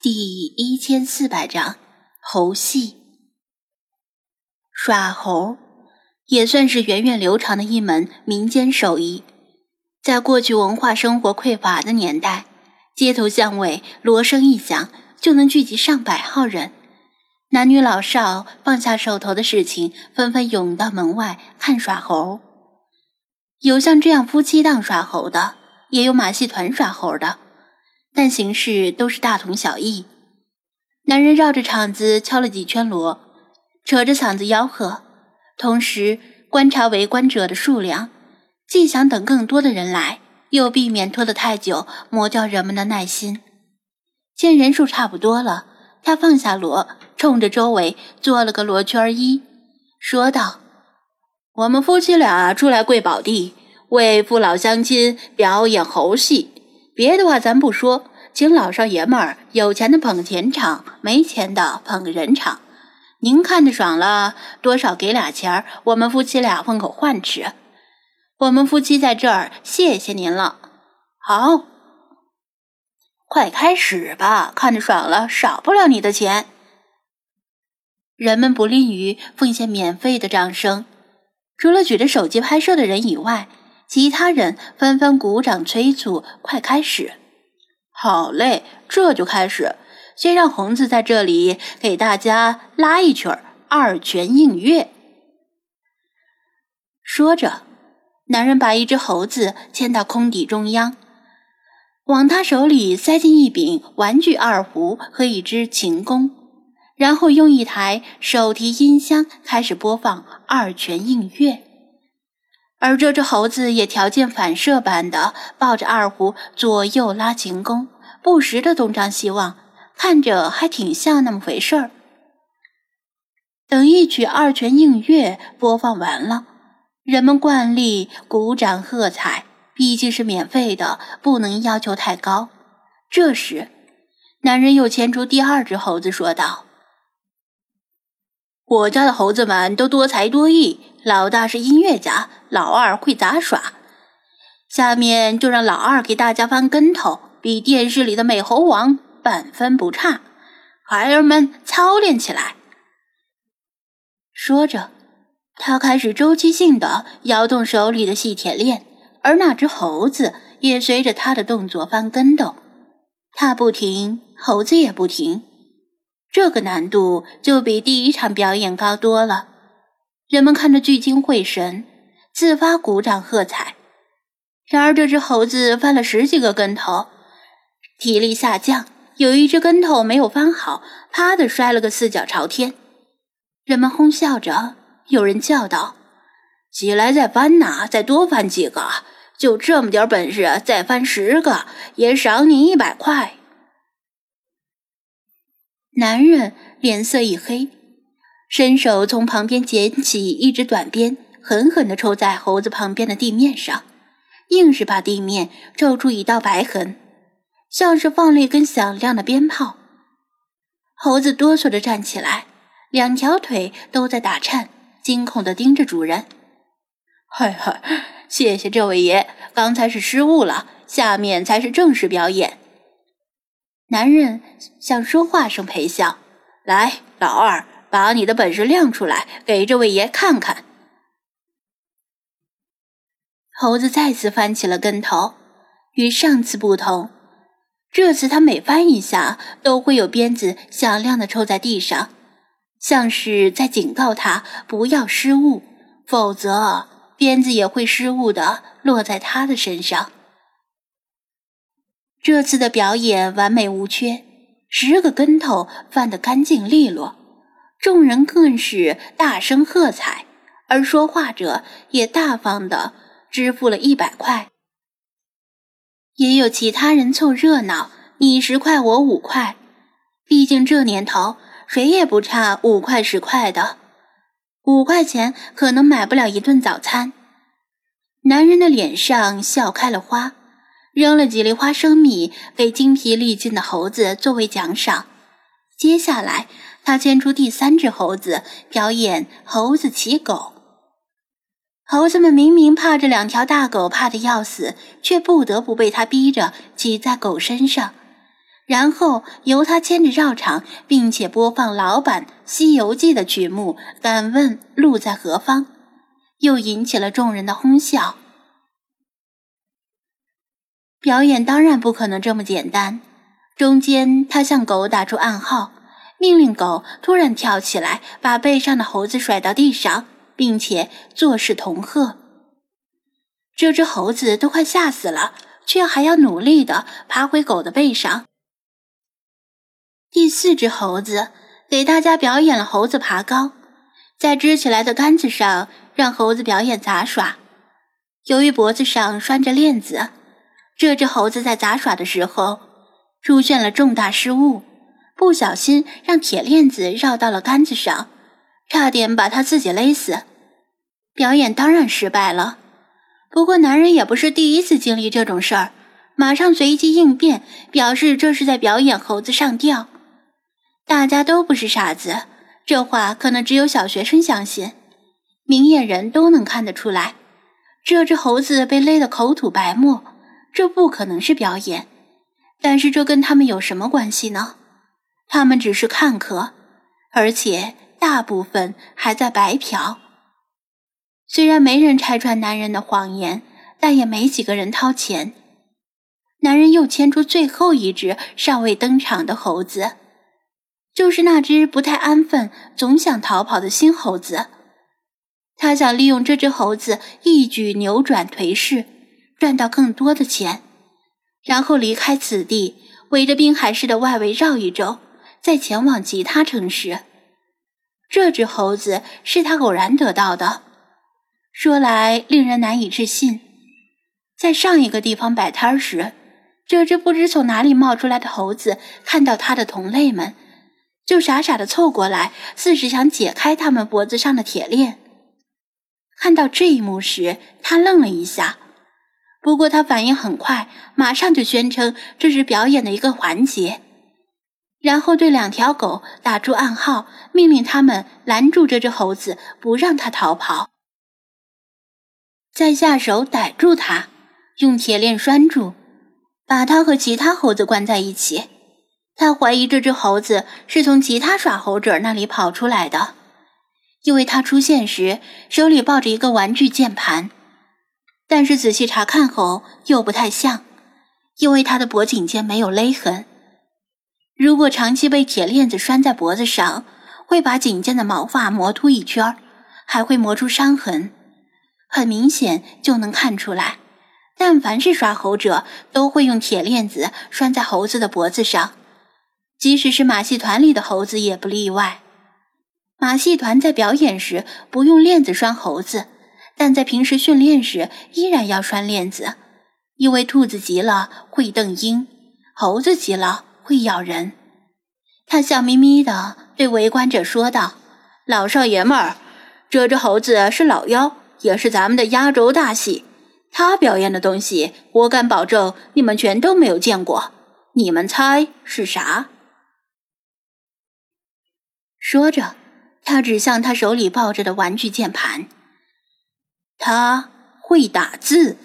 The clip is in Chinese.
第一千四百章猴戏。耍猴也算是源远流长的一门民间手艺。在过去文化生活匮乏的年代，街头巷尾锣声一响，就能聚集上百号人，男女老少放下手头的事情，纷纷涌到门外看耍猴。有像这样夫妻档耍猴的，也有马戏团耍猴的。但形式都是大同小异。男人绕着场子敲了几圈锣，扯着嗓子吆喝，同时观察围观者的数量，既想等更多的人来，又避免拖得太久，磨掉人们的耐心。见人数差不多了，他放下锣，冲着周围做了个罗圈揖，说道：“我们夫妻俩出来跪宝地，为父老乡亲表演猴戏。”别的话咱不说，请老少爷们儿有钱的捧钱场，没钱的捧个人场。您看着爽了，多少给俩钱儿，我们夫妻俩混口饭吃。我们夫妻在这儿，谢谢您了。好，快开始吧，看着爽了，少不了你的钱。人们不吝于奉献免费的掌声，除了举着手机拍摄的人以外。其他人纷纷鼓掌催促：“快开始！”好嘞，这就开始。先让红子在这里给大家拉一曲《二泉映月》。说着，男人把一只猴子牵到空地中央，往他手里塞进一柄玩具二胡和一支琴弓，然后用一台手提音箱开始播放《二泉映月》。而这只猴子也条件反射般的抱着二胡左右拉琴弓，不时的东张西望，看着还挺像那么回事儿。等一曲《二泉映月》播放完了，人们惯例鼓掌喝彩，毕竟是免费的，不能要求太高。这时，男人又牵出第二只猴子，说道：“我家的猴子们都多才多艺。”老大是音乐家，老二会杂耍。下面就让老二给大家翻跟头，比电视里的美猴王半分不差。孩儿们操练起来。说着，他开始周期性的摇动手里的细铁链，而那只猴子也随着他的动作翻跟斗。他不停，猴子也不停。这个难度就比第一场表演高多了。人们看着聚精会神，自发鼓掌喝彩。然而，这只猴子翻了十几个跟头，体力下降，有一只跟头没有翻好，啪的摔了个四脚朝天。人们哄笑着，有人叫道：“起来再翻呐，再多翻几个！就这么点本事，再翻十个也赏你一百块。”男人脸色一黑。伸手从旁边捡起一支短鞭，狠狠地抽在猴子旁边的地面上，硬是把地面抽出一道白痕，像是放了一根响亮的鞭炮。猴子哆嗦着站起来，两条腿都在打颤，惊恐地盯着主人。嗨嗨，谢谢这位爷，刚才是失误了，下面才是正式表演。男人向说话声陪笑，来，老二。把你的本事亮出来，给这位爷看看。猴子再次翻起了跟头，与上次不同，这次他每翻一下，都会有鞭子响亮的抽在地上，像是在警告他不要失误，否则鞭子也会失误的落在他的身上。这次的表演完美无缺，十个跟头翻得干净利落。众人更是大声喝彩，而说话者也大方的支付了一百块。也有其他人凑热闹，你十块我五块，毕竟这年头谁也不差五块十块的，五块钱可能买不了一顿早餐。男人的脸上笑开了花，扔了几粒花生米给精疲力尽的猴子作为奖赏。接下来。他牵出第三只猴子，表演猴子骑狗。猴子们明明怕这两条大狗怕的要死，却不得不被他逼着骑在狗身上。然后由他牵着绕场，并且播放老版《西游记》的曲目。敢问路在何方？又引起了众人的哄笑。表演当然不可能这么简单。中间，他向狗打出暗号，命令狗突然跳起来，把背上的猴子甩到地上，并且作势同贺。这只猴子都快吓死了，却还要努力的爬回狗的背上。第四只猴子给大家表演了猴子爬高，在支起来的杆子上让猴子表演杂耍。由于脖子上拴着链子，这只猴子在杂耍的时候。出现了重大失误，不小心让铁链子绕到了杆子上，差点把他自己勒死。表演当然失败了。不过男人也不是第一次经历这种事儿，马上随机应变，表示这是在表演猴子上吊。大家都不是傻子，这话可能只有小学生相信，明眼人都能看得出来。这只猴子被勒得口吐白沫，这不可能是表演。但是这跟他们有什么关系呢？他们只是看客，而且大部分还在白嫖。虽然没人拆穿男人的谎言，但也没几个人掏钱。男人又牵出最后一只尚未登场的猴子，就是那只不太安分、总想逃跑的新猴子。他想利用这只猴子一举扭转颓势，赚到更多的钱。然后离开此地，围着滨海市的外围绕一周，再前往其他城市。这只猴子是他偶然得到的，说来令人难以置信。在上一个地方摆摊时，这只不知从哪里冒出来的猴子看到他的同类们，就傻傻的凑过来，似是想解开他们脖子上的铁链。看到这一幕时，他愣了一下。不过他反应很快，马上就宣称这是表演的一个环节，然后对两条狗打出暗号，命令他们拦住这只猴子，不让它逃跑，再下手逮住它，用铁链拴住，把它和其他猴子关在一起。他怀疑这只猴子是从其他耍猴者那里跑出来的，因为他出现时手里抱着一个玩具键盘。但是仔细查看后又不太像，因为他的脖颈间没有勒痕。如果长期被铁链子拴在脖子上，会把颈间的毛发磨秃一圈，还会磨出伤痕，很明显就能看出来。但凡是耍猴者，都会用铁链子拴在猴子的脖子上，即使是马戏团里的猴子也不例外。马戏团在表演时不用链子拴猴子。但在平时训练时，依然要拴链子，因为兔子急了会瞪鹰，猴子急了会咬人。他笑眯眯的对围观者说道：“老少爷们儿，这只猴子是老妖，也是咱们的压轴大戏。他表演的东西，我敢保证你们全都没有见过。你们猜是啥？”说着，他指向他手里抱着的玩具键盘。他会打字。